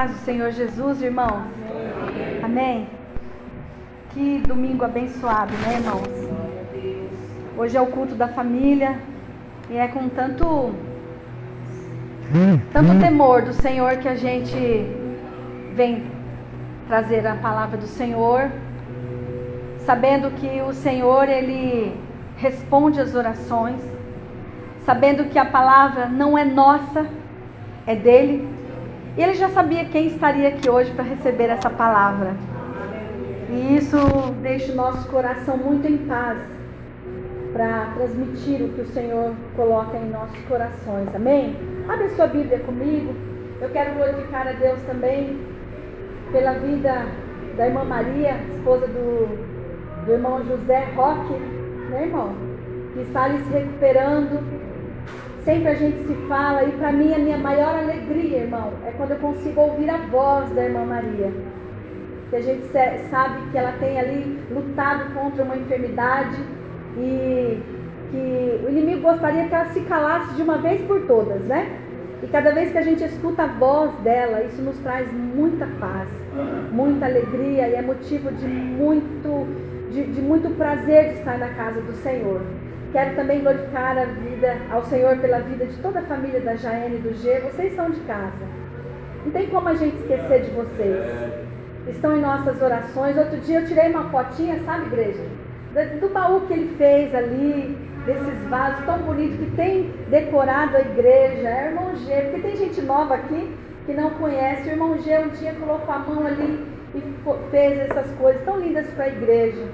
paz do Senhor Jesus, irmãos. Amém. Que domingo abençoado, né, irmãos? Hoje é o culto da família e é com tanto tanto temor do Senhor que a gente vem trazer a palavra do Senhor, sabendo que o Senhor ele responde às orações, sabendo que a palavra não é nossa, é dele. E ele já sabia quem estaria aqui hoje para receber essa palavra. E isso deixa o nosso coração muito em paz para transmitir o que o Senhor coloca em nossos corações. Amém? Abre sua Bíblia comigo. Eu quero glorificar a Deus também pela vida da irmã Maria, esposa do, do irmão José Roque, né, irmão? Que está ali se recuperando Sempre a gente se fala, e para mim a minha maior alegria, irmão, é quando eu consigo ouvir a voz da irmã Maria. Que a gente sabe que ela tem ali lutado contra uma enfermidade e que o inimigo gostaria que ela se calasse de uma vez por todas, né? E cada vez que a gente escuta a voz dela, isso nos traz muita paz, muita alegria e é motivo de muito, de, de muito prazer de estar na casa do Senhor. Quero também glorificar a vida ao Senhor pela vida de toda a família da Jaene e do G. Vocês são de casa. Não tem como a gente esquecer de vocês. Estão em nossas orações. Outro dia eu tirei uma fotinha, sabe, igreja? Do baú que ele fez ali, desses vasos tão bonitos que tem decorado a igreja. É irmão G, porque tem gente nova aqui que não conhece. O irmão G um dia colocou a mão ali e fez essas coisas tão lindas para a igreja.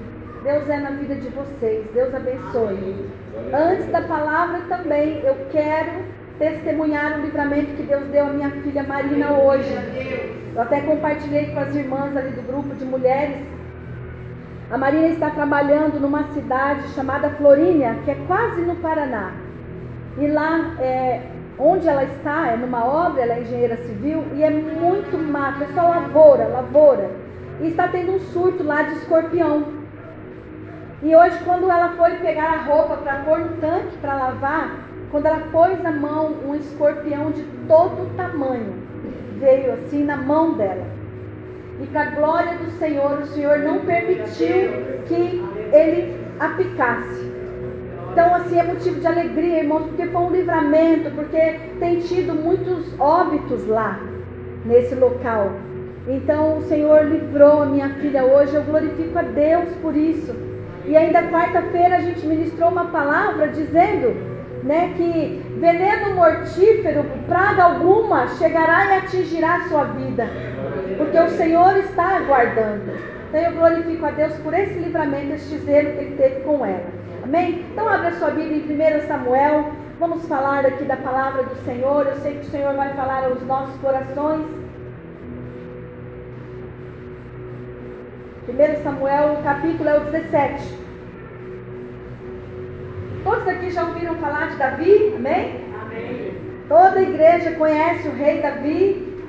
Deus é na vida de vocês. Deus abençoe. Antes da palavra também, eu quero testemunhar o livramento que Deus deu à minha filha Marina hoje. Eu até compartilhei com as irmãs ali do grupo de mulheres. A Marina está trabalhando numa cidade chamada Florínia, que é quase no Paraná. E lá, é, onde ela está, é numa obra, ela é engenheira civil, e é muito mato, é só lavoura, lavoura. E está tendo um surto lá de escorpião. E hoje, quando ela foi pegar a roupa para pôr no tanque para lavar, quando ela pôs na mão um escorpião de todo tamanho, veio assim na mão dela. E para a glória do Senhor, o Senhor não permitiu que ele a picasse. Então, assim, é motivo de alegria, irmãos, porque foi um livramento, porque tem tido muitos óbitos lá, nesse local. Então, o Senhor livrou a minha filha hoje, eu glorifico a Deus por isso. E ainda quarta-feira a gente ministrou uma palavra dizendo né, que veneno mortífero, praga alguma, chegará e atingirá a sua vida. Porque o Senhor está aguardando. Então eu glorifico a Deus por esse livramento, este zelo que ele teve com ela. Amém? Então abra sua Bíblia em 1 Samuel. Vamos falar aqui da palavra do Senhor. Eu sei que o Senhor vai falar aos nossos corações. 1 Samuel, o capítulo é o 17. Todos aqui já ouviram falar de Davi? Amém? Amém. Toda a igreja conhece o rei Davi,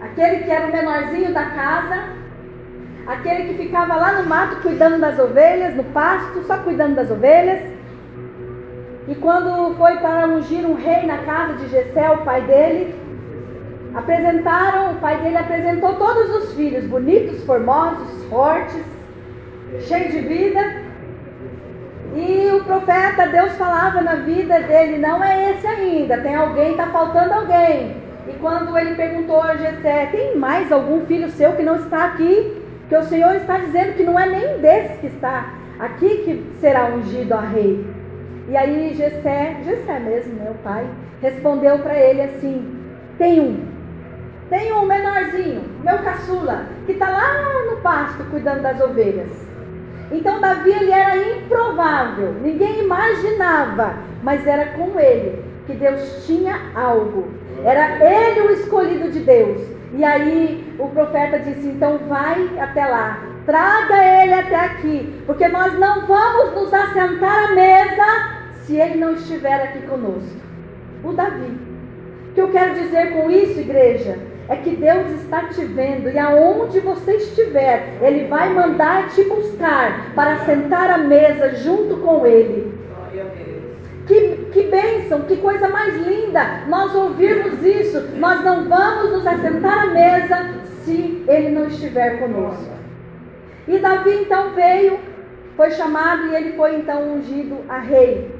aquele que era o menorzinho da casa, aquele que ficava lá no mato cuidando das ovelhas, no pasto, só cuidando das ovelhas. E quando foi para ungir um rei na casa de Jessé, o pai dele, Apresentaram, o pai dele apresentou todos os filhos, bonitos, formosos, fortes, cheios de vida. E o profeta, Deus falava na vida dele, não é esse ainda, tem alguém, está faltando alguém. E quando ele perguntou a Jessé, tem mais algum filho seu que não está aqui? Que o Senhor está dizendo que não é nem desse que está aqui que será ungido a rei. E aí Jessé, Jessé mesmo, meu pai, respondeu para ele assim: tem um, tem um menorzinho, meu caçula, que está lá no pasto cuidando das ovelhas. Então Davi ele era improvável, ninguém imaginava, mas era com ele que Deus tinha algo. Era ele o escolhido de Deus. E aí o profeta disse: então vai até lá, traga ele até aqui, porque nós não vamos nos assentar à mesa se ele não estiver aqui conosco. O Davi. O que eu quero dizer com isso, igreja? É que Deus está te vendo e aonde você estiver, Ele vai mandar te buscar para sentar à mesa junto com Ele. Que, que bênção, que coisa mais linda nós ouvirmos isso. Nós não vamos nos assentar à mesa se ele não estiver conosco. E Davi então veio, foi chamado e ele foi então ungido a rei.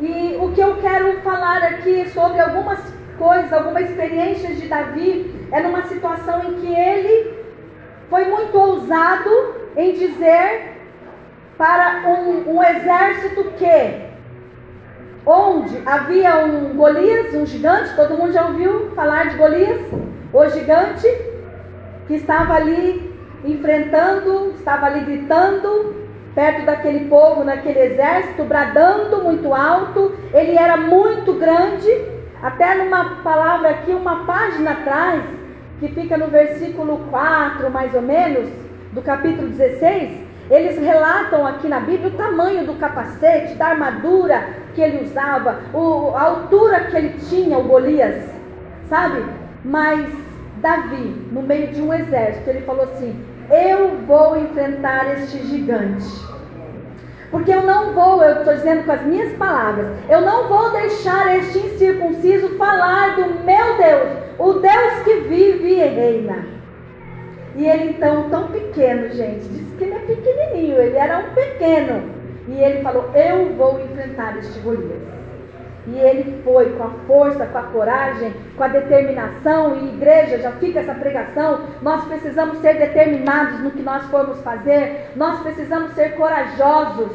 E o que eu quero falar aqui sobre algumas coisas, algumas experiências de Davi, é numa situação em que ele foi muito ousado em dizer para um, um exército que onde havia um Golias, um gigante, todo mundo já ouviu falar de Golias? O gigante que estava ali enfrentando, estava ali gritando, perto daquele povo, naquele exército, bradando muito alto. Ele era muito grande, até numa palavra aqui, uma página atrás, que fica no versículo 4, mais ou menos, do capítulo 16. Eles relatam aqui na Bíblia o tamanho do capacete, da armadura que ele usava, o, a altura que ele tinha, o Golias, sabe? Mas Davi, no meio de um exército, ele falou assim: Eu vou enfrentar este gigante. Porque eu não vou, eu estou dizendo com as minhas palavras, eu não vou deixar este incircunciso falar do meu Deus, o Deus que vive e reina. E ele então, tão pequeno, gente, disse que ele é pequenininho, ele era um pequeno. E ele falou: Eu vou enfrentar este Golias. E ele foi com a força, com a coragem, com a determinação. E igreja, já fica essa pregação. Nós precisamos ser determinados no que nós formos fazer. Nós precisamos ser corajosos.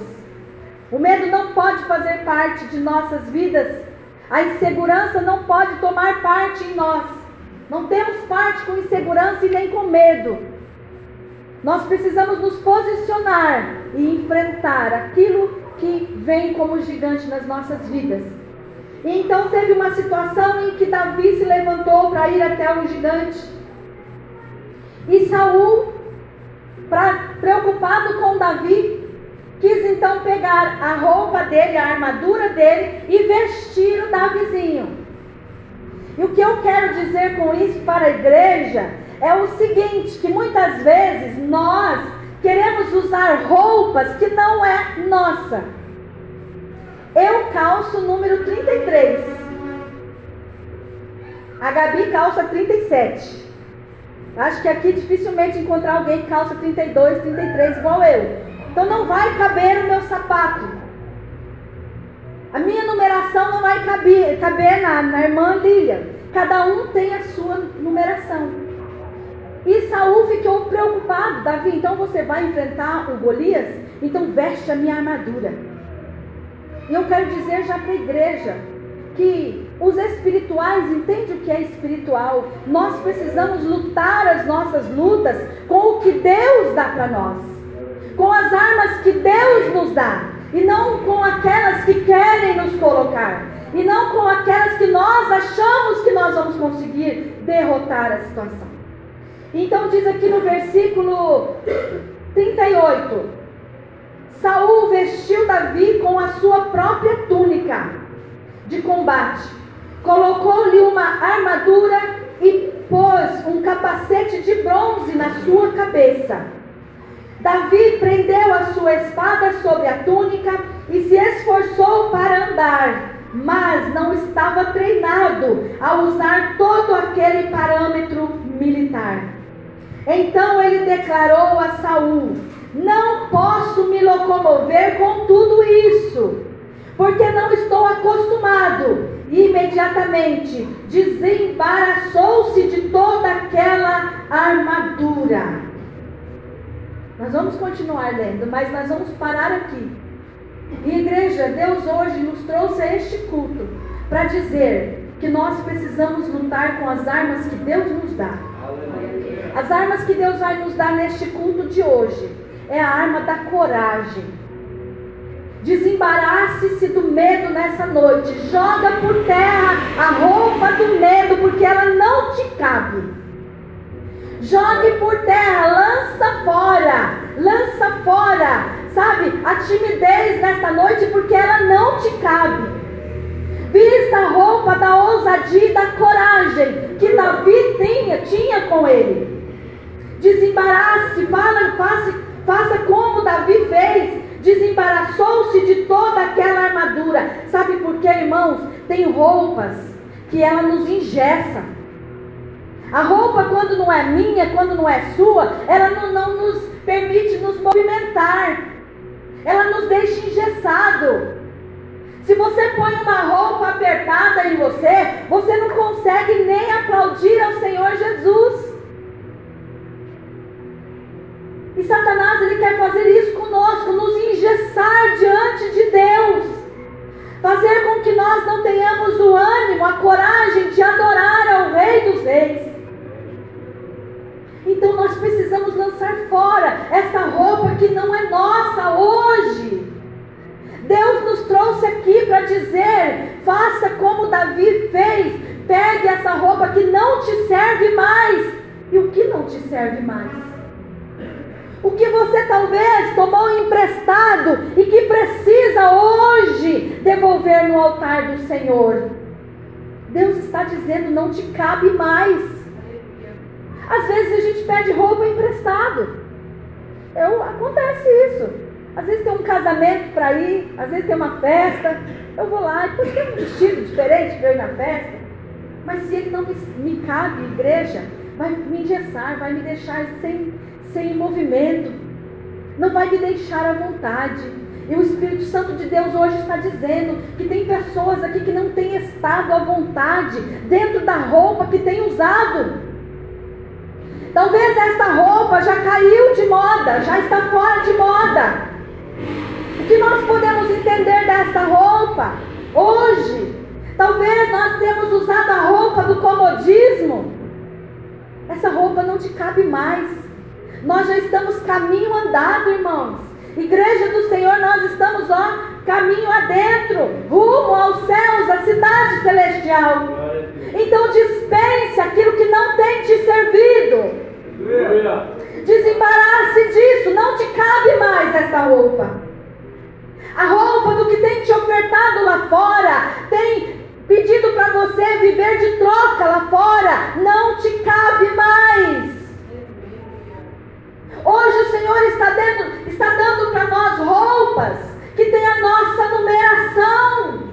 O medo não pode fazer parte de nossas vidas. A insegurança não pode tomar parte em nós. Não temos parte com insegurança e nem com medo. Nós precisamos nos posicionar e enfrentar aquilo que vem como gigante nas nossas vidas. E então teve uma situação em que Davi se levantou para ir até o gigante. E Saul, pra, preocupado com Davi, quis então pegar a roupa dele, a armadura dele e vestir o Davizinho. E o que eu quero dizer com isso para a igreja é o seguinte: que muitas vezes nós queremos usar roupas que não é nossa. Eu calço número 33. A Gabi calça 37. Acho que aqui dificilmente encontrar alguém que calça 32, 33 igual eu. Então não vai caber o meu sapato. A minha numeração não vai caber, caber na, na irmã Lília. Cada um tem a sua numeração. E Saul ficou preocupado. Davi, então você vai enfrentar o Golias? Então veste a minha armadura. E eu quero dizer já para a igreja que os espirituais entendem o que é espiritual. Nós precisamos lutar as nossas lutas com o que Deus dá para nós, com as armas que Deus nos dá e não com aquelas que querem nos colocar, e não com aquelas que nós achamos que nós vamos conseguir derrotar a situação. Então diz aqui no versículo 38: Saul vestiu Davi com a sua própria túnica de combate, colocou-lhe uma armadura e pôs um capacete de bronze na sua cabeça. Davi prendeu a sua espada sobre a túnica e se esforçou para andar, mas não estava treinado a usar todo aquele parâmetro militar. Então ele declarou a Saul: Não posso me locomover com tudo isso, porque não estou acostumado. E imediatamente desembaraçou-se de toda aquela armadura. Nós vamos continuar lendo, mas nós vamos parar aqui. E igreja, Deus hoje nos trouxe a este culto para dizer que nós precisamos lutar com as armas que Deus nos dá. As armas que Deus vai nos dar neste culto de hoje é a arma da coragem. Desembarace-se do medo nessa noite. Joga por terra a roupa do medo, porque ela não te cabe. Jogue por terra, lança fora, lança fora, sabe, a timidez nesta noite, porque ela não te cabe. Vista a roupa da ousadia e da coragem que Davi tinha, tinha com ele. Desembarace, fala, faça, faça como Davi fez. desembaraçou-se de toda aquela armadura. Sabe por quê, irmãos? Tem roupas que ela nos ingessa. A roupa, quando não é minha, quando não é sua, ela não, não nos permite nos movimentar. Ela nos deixa engessado. Se você põe uma roupa apertada em você, você não consegue nem aplaudir ao Senhor Jesus. E Satanás ele quer fazer isso conosco, nos engessar diante de Deus, fazer com que nós não tenhamos o ânimo, a coragem de adorar ao Rei dos Reis. Então nós precisamos lançar fora essa roupa que não é nossa hoje. Deus nos trouxe aqui para dizer: faça como Davi fez, pegue essa roupa que não te serve mais. E o que não te serve mais? O que você talvez tomou emprestado e que precisa hoje devolver no altar do Senhor. Deus está dizendo: não te cabe mais. Às vezes a gente pede roupa emprestado. Eu, acontece isso. Às vezes tem um casamento para ir, às vezes tem uma festa. Eu vou lá e tem um vestido diferente para ir na festa. Mas se ele não me, me cabe, igreja, vai me engessar, vai me deixar sem, sem movimento. Não vai me deixar à vontade. E o Espírito Santo de Deus hoje está dizendo que tem pessoas aqui que não têm estado à vontade dentro da roupa que tem usado. Talvez esta roupa já caiu de moda, já está fora de moda. O que nós podemos entender desta roupa hoje? Talvez nós temos usado a roupa do comodismo. Essa roupa não te cabe mais. Nós já estamos caminho andado, irmãos. Igreja do Senhor, nós estamos, ó, caminho adentro, rumo aos céus, à cidade celestial. Então dispense aquilo que não tem te servido. Desembarace disso, não te cabe mais essa roupa. A roupa do que tem te ofertado lá fora, tem pedido para você viver de troca lá fora, não te cabe mais. Hoje o Senhor está dando, está dando para nós roupas que tem a nossa numeração.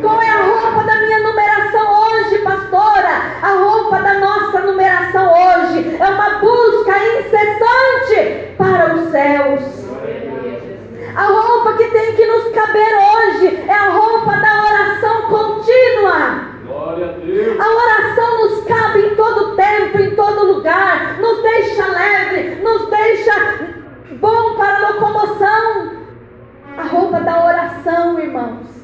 Qual é a roupa da minha numeração hoje, pastora? A roupa da nossa numeração hoje é uma busca incessante para os céus. A roupa que tem que nos caber hoje é a roupa da oração contínua. A, a oração nos cabe em todo tempo, em todo lugar, nos deixa leve, nos deixa bom para a locomoção. A roupa da oração, irmãos.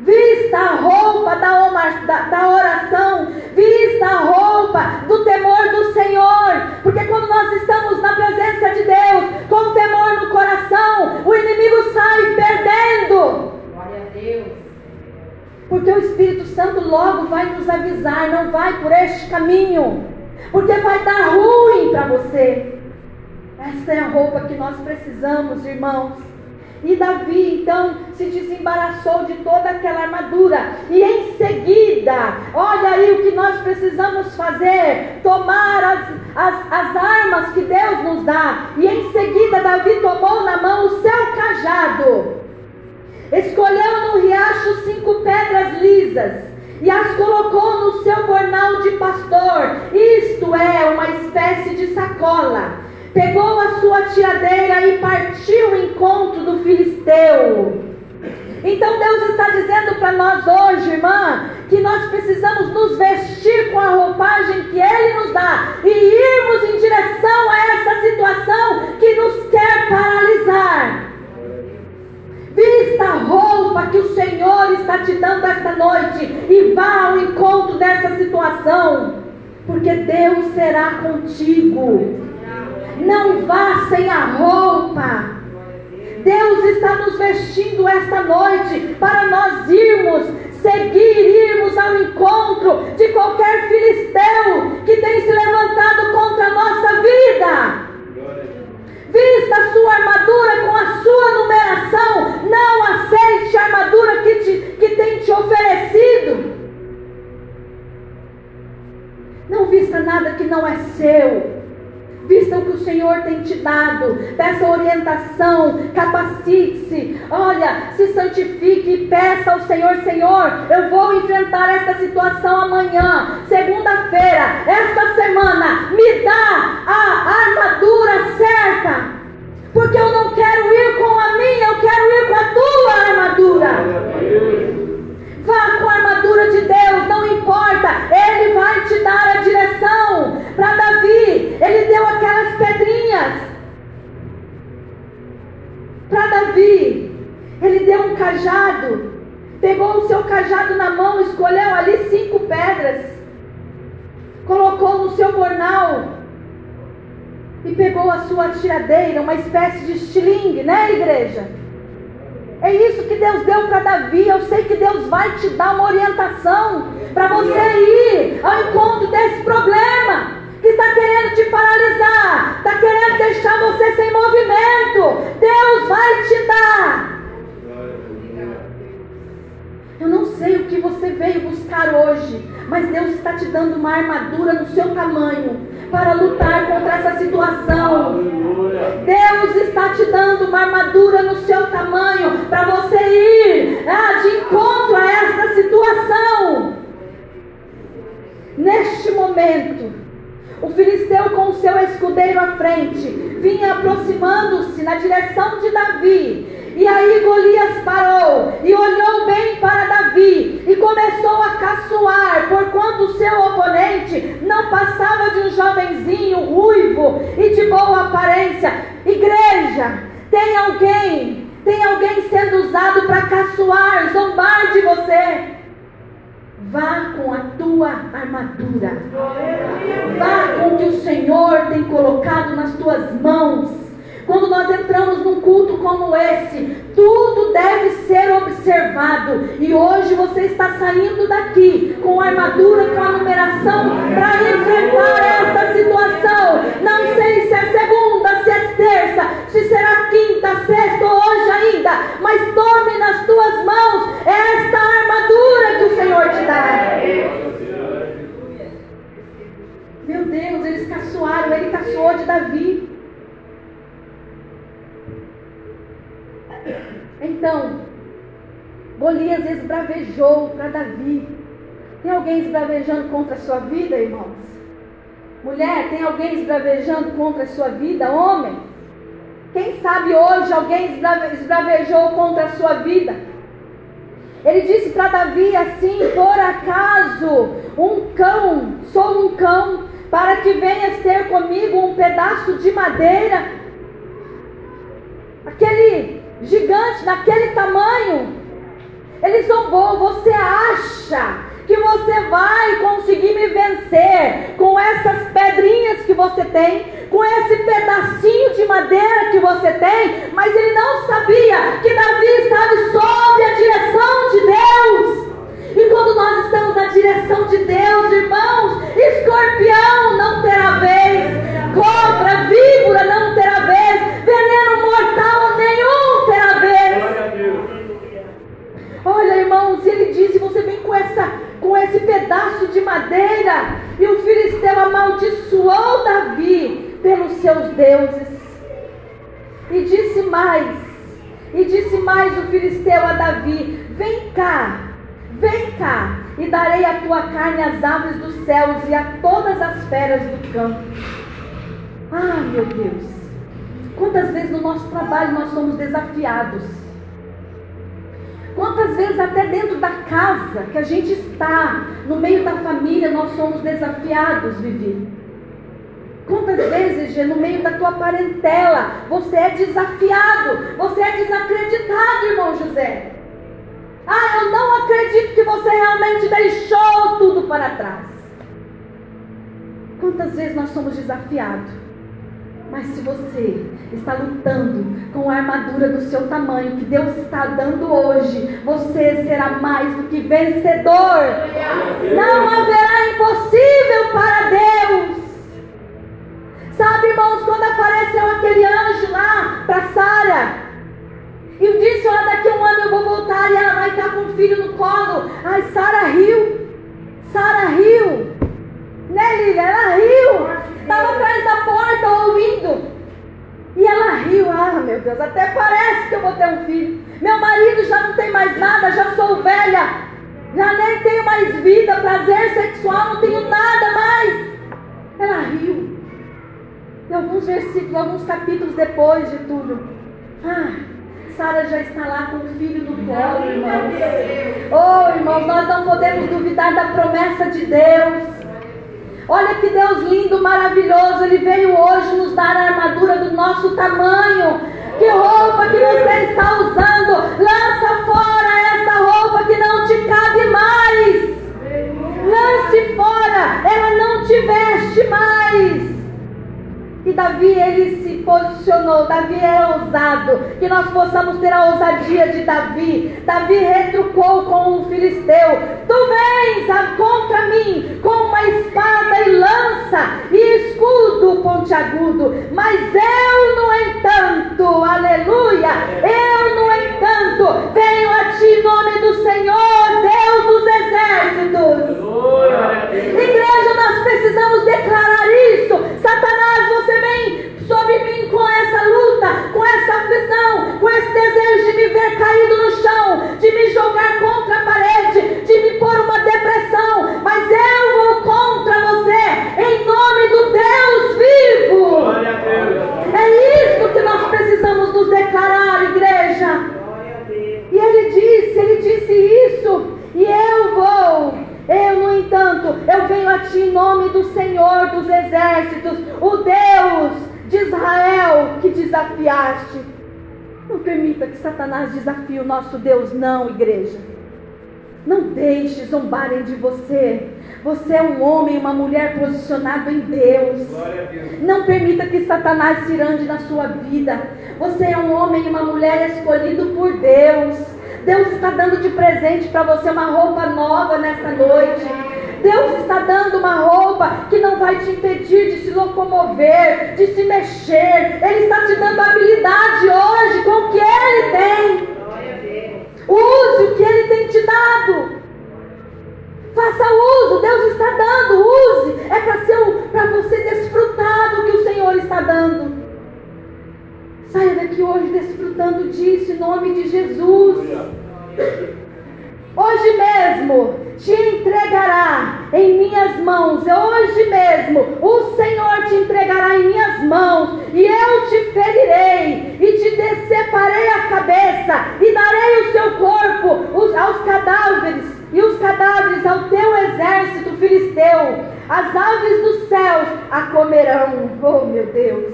Vista a roupa da, da, da, oração, vista a roupa do temor do Senhor, porque quando nós estamos na presença de Deus, com temor no coração, o inimigo sai perdendo. Glória a Deus. Porque o Espírito Santo logo vai nos avisar, não vai por este caminho, porque vai dar ruim para você. Essa é a roupa que nós precisamos, irmãos. E Davi então se desembaraçou de toda aquela armadura. E em seguida, olha aí o que nós precisamos fazer: tomar as, as, as armas que Deus nos dá. E em seguida, Davi tomou na mão o seu cajado, escolheu no riacho cinco pedras lisas e as colocou no seu bornal de pastor. Isto é uma espécie de sacola pegou a sua tiradeira e partiu o encontro do filisteu. Então Deus está dizendo para nós hoje, irmã, que nós precisamos nos vestir com a roupagem que Ele nos dá e irmos em direção a essa situação que nos quer paralisar. Vista a roupa que o Senhor está te dando esta noite e vá ao encontro dessa situação, porque Deus será contigo. Não vá sem a roupa. Deus está nos vestindo esta noite para nós irmos, seguir, irmos ao encontro de qualquer filisteu que tem se levantado contra a nossa vida. Vista a sua armadura com a sua numeração. Não aceite a armadura que, te, que tem te oferecido. Não vista nada que não é seu. Vista o que o Senhor tem te dado. Peça orientação, capacite-se. Olha, se santifique e peça ao Senhor, Senhor, eu vou enfrentar esta situação amanhã, segunda-feira, esta semana. Me dá a armadura certa. Porque eu não quero ir com a minha, eu quero ir com a tua armadura. Vá com a armadura de Deus, não importa. Ele vai te dar a direção. Para Davi, ele deu aquelas pedrinhas. Para Davi, ele deu um cajado. Pegou o seu cajado na mão, escolheu ali cinco pedras. Colocou no seu bornal. E pegou a sua tiradeira, uma espécie de estilingue, né, igreja? É isso que Deus deu para Davi. Eu sei que Deus vai te dar uma orientação para você ir ao encontro desse problema que está querendo te paralisar, está querendo deixar você sem movimento. Deus vai te dar. Eu não sei o que você veio buscar hoje, mas Deus está te dando uma armadura no seu tamanho para lutar contra essa situação. Deus está te dando uma armadura no seu tamanho para você ir ah, de encontro a essa situação. Neste momento, o filisteu com o seu escudeiro à frente vinha aproximando-se na direção de Davi e aí Golias parou e olhou bem para Davi e começou a caçoar, porquanto seu oponente não passava de um jovenzinho ruivo e de boa aparência. Igreja, tem alguém, tem alguém sendo usado para caçoar, zombar de você. Vá com a tua armadura. Vá com o que o Senhor tem colocado nas tuas mãos. Quando nós entramos num culto como esse, tudo deve ser observado. E hoje você está saindo daqui com a armadura, com a numeração para enfrentar alguém esbravejando contra a sua vida, irmãos? Mulher, tem alguém esbravejando contra a sua vida? Homem? Quem sabe hoje alguém esbravejou contra a sua vida? Ele disse para Davi assim: Por acaso um cão, sou um cão, para que venhas ter comigo um pedaço de madeira? Aquele gigante daquele tamanho. Ele zombou. Você acha que você vai conseguir me vencer com essas pedrinhas que você tem, com esse pedacinho de madeira que você tem? Mas ele nosso trabalho nós somos desafiados? Quantas vezes até dentro da casa que a gente está, no meio da família, nós somos desafiados, Vivi? Quantas vezes, no meio da tua parentela, você é desafiado, você é desacreditado, irmão José? Ah, eu não acredito que você realmente deixou tudo para trás. Quantas vezes nós somos desafiados? Mas se você está lutando com a armadura do seu tamanho que Deus está dando hoje, você será mais do que vencedor. Não haverá impossível para Deus. Sabe, irmãos, quando apareceu aquele anjo lá para Sara, e disse: Olha, daqui a um ano eu vou voltar e ela vai estar com um filho no colo. Ai, Sara riu. Sara riu. Né, Lília? Ela riu. Estava atrás da porta meu Deus, até parece que eu vou ter um filho. Meu marido já não tem mais nada, já sou velha. Já nem tenho mais vida, prazer sexual, não tenho nada mais. Ela riu. E alguns versículos, alguns capítulos depois de tudo. Ah, Sara já está lá com o filho no colo, irmãos. Oh, irmãos, nós não podemos duvidar da promessa de Deus. Olha que Deus lindo, maravilhoso. Ele veio hoje nos dar a armadura do nosso tamanho. Que roupa que você está usando? Lança fora essa roupa que não te cabe mais. Lance fora, ela não te veste mais. E Davi, ele se posicionou. Davi é ousado. Que nós possamos ter a ousadia de Davi. Davi retrucou com o filisteu: Tu vens contra mim com uma espada e lança e escudo pontiagudo. Mas eu, no entanto, aleluia, eu, no entanto, venho a ti em nome do Senhor, Deus dos exércitos. Igreja, nós precisamos declarar isso. Satanás, você vem sobre mim com essa luta, com essa aflição, com esse desejo de me ver caído no chão, de me jogar contra a ti em nome do Senhor dos exércitos, o Deus de Israel que desafiaste. Não permita que Satanás desafie o nosso Deus, não, igreja. Não deixe zombarem de você. Você é um homem e uma mulher posicionado em Deus. Deus. Não permita que Satanás se ande na sua vida. Você é um homem e uma mulher escolhido por Deus. Deus está dando de presente para você uma roupa nova nessa noite. Deus está dando uma roupa que não vai te impedir de se locomover, de se mexer. Ele está te dando habilidade hoje com o que Ele tem. Use o que Ele tem te dado. Faça uso, Deus está dando, use. É para você desfrutar do que o Senhor está dando. Saia daqui hoje desfrutando disso em nome de Jesus. Hoje mesmo te entregará em minhas mãos. Hoje mesmo o Senhor te entregará em minhas mãos. E eu te ferirei e te deceparei a cabeça e darei o seu corpo aos cadáveres e os cadáveres ao teu exército filisteu. As aves dos céus a comerão. Oh meu Deus.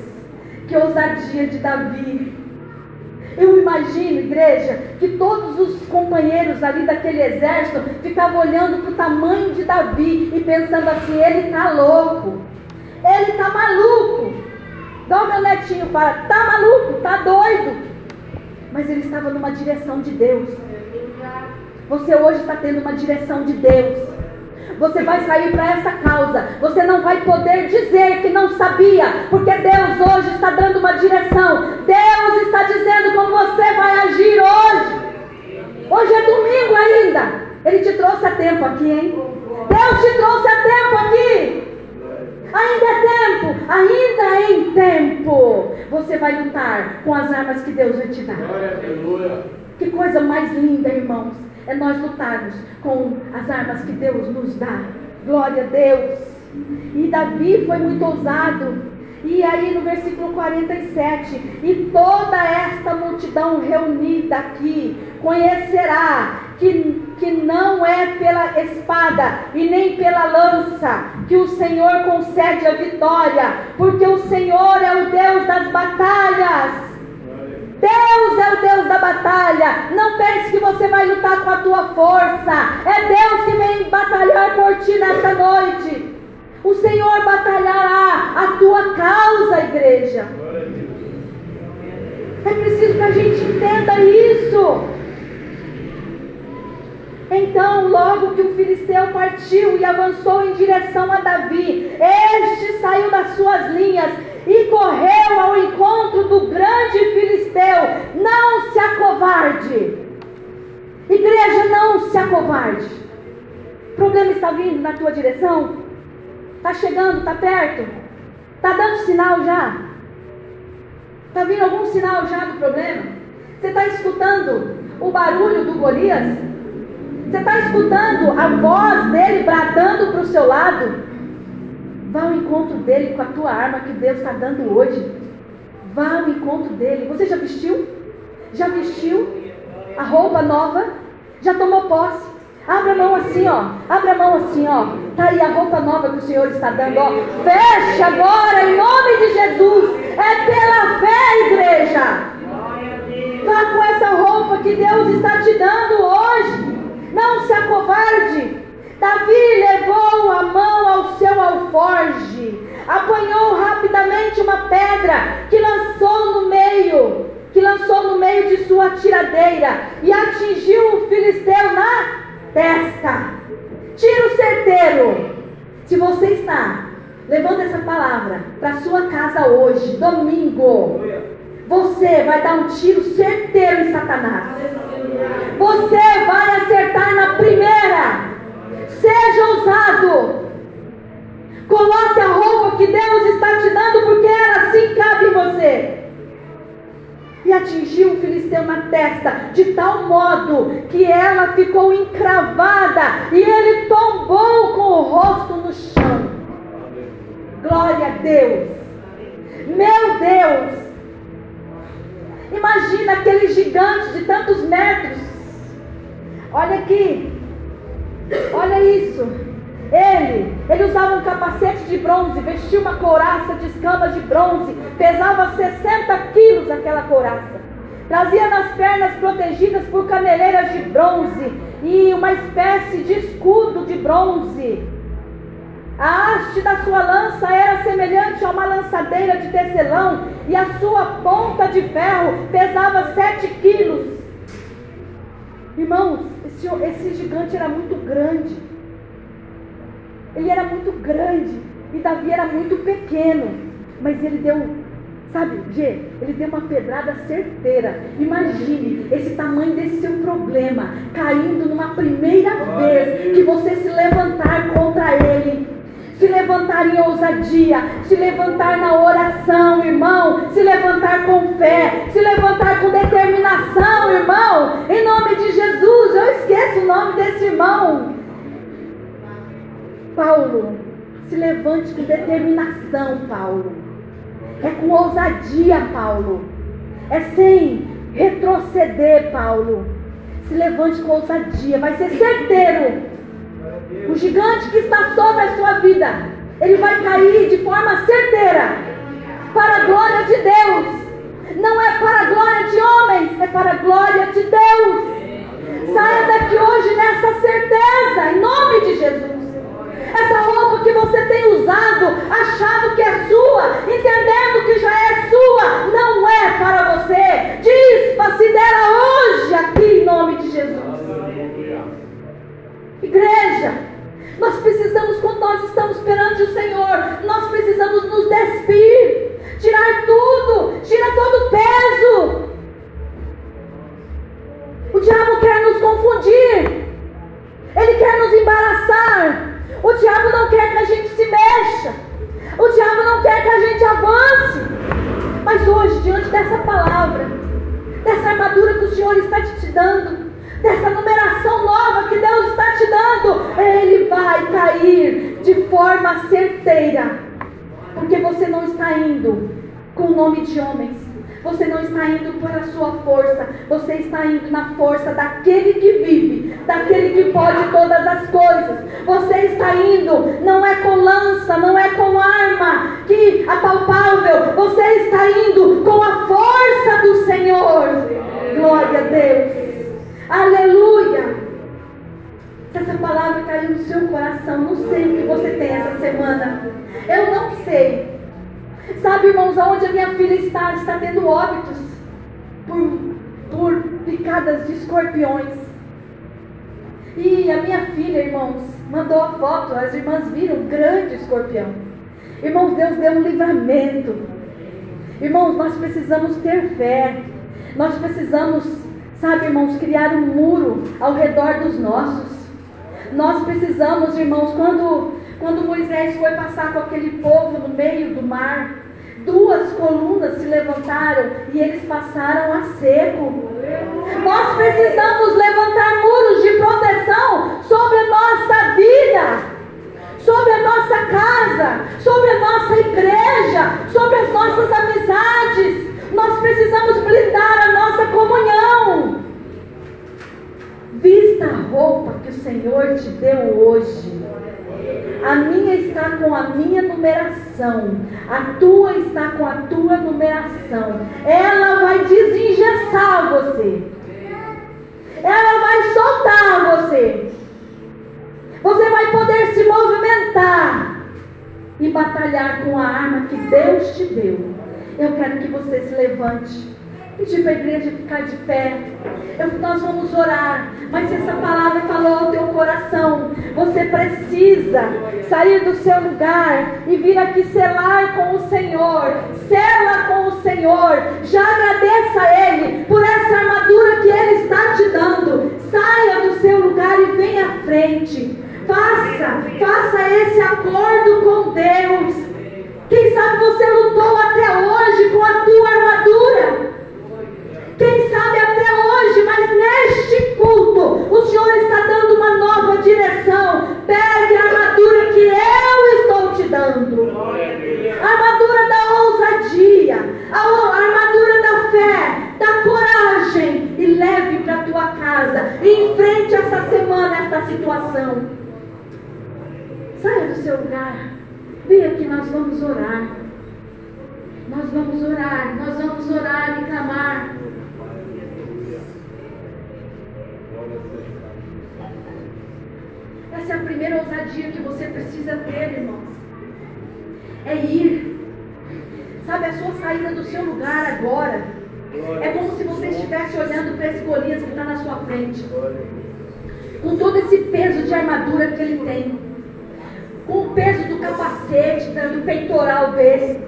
Que ousadia de Davi. Eu imagino, igreja, que todos os companheiros ali daquele exército ficavam olhando para o tamanho de Davi e pensando assim: ele está louco, ele está maluco. Dá o meu netinho fala: está maluco, está doido. Mas ele estava numa direção de Deus. Você hoje está tendo uma direção de Deus. Você vai sair para essa causa. Você não vai poder dizer que não sabia, porque Deus hoje está dando uma direção. Deus está dizendo como você vai agir hoje. Hoje é domingo ainda. Ele te trouxe a tempo aqui, hein? Deus te trouxe a tempo aqui. Ainda é tempo, ainda em tempo. Você vai lutar com as armas que Deus vai te dar. Que coisa mais linda, irmãos é nós lutarmos com as armas que Deus nos dá. Glória a Deus. E Davi foi muito ousado. E aí no versículo 47, e toda esta multidão reunida aqui conhecerá que, que não é pela espada e nem pela lança que o Senhor concede a vitória, porque o Senhor é o Deus das batalhas. Deus é o Deus da batalha. Não pense que você vai lutar com a tua força. É Deus que vem batalhar por ti nesta noite. O Senhor batalhará a tua causa, igreja. É preciso que a gente entenda isso. Então, logo que o filisteu partiu e avançou em direção a Davi, este saiu das suas linhas e correu ao encontro do grande filisteu. Não se acovarde. Igreja, não se acovarde. O problema está vindo na tua direção? Está chegando, está perto? Está dando sinal já? Está vindo algum sinal já do problema? Você está escutando o barulho do Golias? Você está escutando a voz dele bradando para o seu lado? Vá ao encontro dele com a tua arma que Deus está dando hoje. Vá ao encontro dele. Você já vestiu? Já vestiu a roupa nova? Já tomou posse? Abra a mão assim, ó. Abra a mão assim, ó. Tá aí a roupa nova que o Senhor está dando, ó. Feche agora, em nome de Jesus. É pela fé, igreja. Vá com essa roupa que Deus está te dando hoje. Não se acovarde. Davi levou a mão ao seu alforge, apanhou rapidamente uma pedra que lançou no meio, que lançou no meio de sua tiradeira e atingiu o filisteu na testa. Tiro certeiro. Se você está levando essa palavra para sua casa hoje, domingo, você vai dar um tiro certeiro em Satanás. Você vai acertar na primeira. Seja ousado. Coloque a roupa que Deus está te dando, porque ela assim cabe em você e atingiu o filisteu na testa, de tal modo que ela ficou encravada e ele tombou com o rosto no chão. Glória a Deus! Meu Deus! Imagina aquele gigante de tantos metros. Olha aqui. Olha isso. Ele, ele usava um capacete de bronze, vestia uma couraça de escamas de bronze, pesava 60 quilos aquela couraça. Trazia nas pernas protegidas por caneleiras de bronze e uma espécie de escudo de bronze. A haste da sua lança era semelhante a uma lançadeira de tecelão e a sua ponta de ferro pesava 7 quilos. Irmãos, esse, esse gigante era muito grande. Ele era muito grande e Davi era muito pequeno. Mas ele deu, sabe, G, ele deu uma pedrada certeira. Imagine esse tamanho desse seu problema caindo numa primeira vez que você se levantar contra ele se levantar em ousadia, se levantar na oração, irmão, se levantar com fé, se levantar com determinação, irmão, em nome de Jesus. Eu esqueço o nome desse irmão, Paulo, se levante com determinação, Paulo. É com ousadia, Paulo. É sem retroceder, Paulo. Se levante com ousadia, vai ser certeiro. O gigante que está sobre a sua vida, ele vai cair de forma certeira, para a glória de Deus. Não é para a glória de homens, é para a glória de Deus. Saia daqui hoje nessa certeza, em nome de Jesus. Essa roupa que você tem usado, achado que é sua, entendendo que já é sua, não é para você. Despa-se dela hoje, aqui em nome de Jesus. Igreja, nós precisamos, quando nós estamos perante o Senhor, nós todas as coisas. Você está indo, não é com lança, não é com arma que apalpável, você está indo com a força do Senhor. Glória a Deus. Aleluia. Se essa palavra caiu no seu coração, não sei o que você tem essa semana. Eu não sei. Sabe, irmãos, aonde a minha filha está? Está tendo óbitos por, por picadas de escorpiões. E a minha filha, irmãos, mandou a foto, as irmãs viram grande escorpião. Irmãos, Deus deu um livramento. Irmãos, nós precisamos ter fé. Nós precisamos, sabe, irmãos, criar um muro ao redor dos nossos. Nós precisamos, irmãos, quando quando Moisés foi passar com aquele povo no meio do mar, duas colunas se levantaram e eles passaram a seco. Nós precisamos levantar muros de proteção sobre a nossa vida sobre a nossa casa, sobre a nossa igreja, sobre as nossas amizades. Nós precisamos blindar a nossa comunhão. Vista a roupa que o Senhor te deu hoje. A minha está com a minha numeração. A tua está com a tua numeração. Ela vai desengessar você. Ela vai soltar você. Você vai poder se movimentar e batalhar com a arma que Deus te deu. Eu quero que você se levante. Pedir para a igreja ficar de pé. Eu, nós vamos orar. Mas essa palavra falou ao teu coração, você precisa sair do seu lugar e vir aqui selar com o Senhor. Sela com o Senhor. Já agradeça a Ele por essa armadura que Ele está te dando. Saia do seu lugar e venha à frente. Faça, faça esse acordo com Deus. Quem sabe você lutou até hoje com a tua armadura. Culto, o Senhor está dando uma nova direção. Pegue a armadura que eu estou te dando. A armadura da ousadia, a armadura da fé, da coragem. E leve para a tua casa. E enfrente essa semana esta situação. Saia do seu lugar. Venha que nós vamos orar. Nós vamos orar, nós vamos orar e clamar. Essa é a primeira ousadia que você precisa ter, irmãos. É ir. Sabe, a sua saída do seu lugar agora. É como se você estivesse olhando para esse Golias que está na sua frente. Com todo esse peso de armadura que ele tem. Com o peso do capacete, do peitoral dele.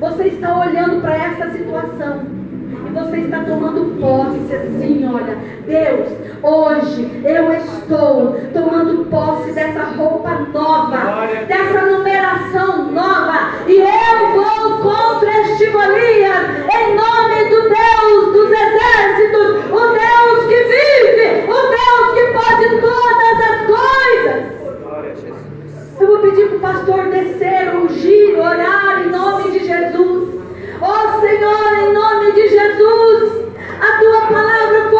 Você está olhando para essa situação você está tomando posse assim, olha. Deus, hoje eu estou tomando posse dessa roupa nova, dessa numeração nova, e eu vou contra este Golias, em nome do Deus dos exércitos, o Deus que vive, o Deus que pode todas as coisas. Eu vou pedir para o pastor descer, ungir, orar em nome de Jesus. Ó oh, Senhor, em nome de Jesus, a tua palavra foi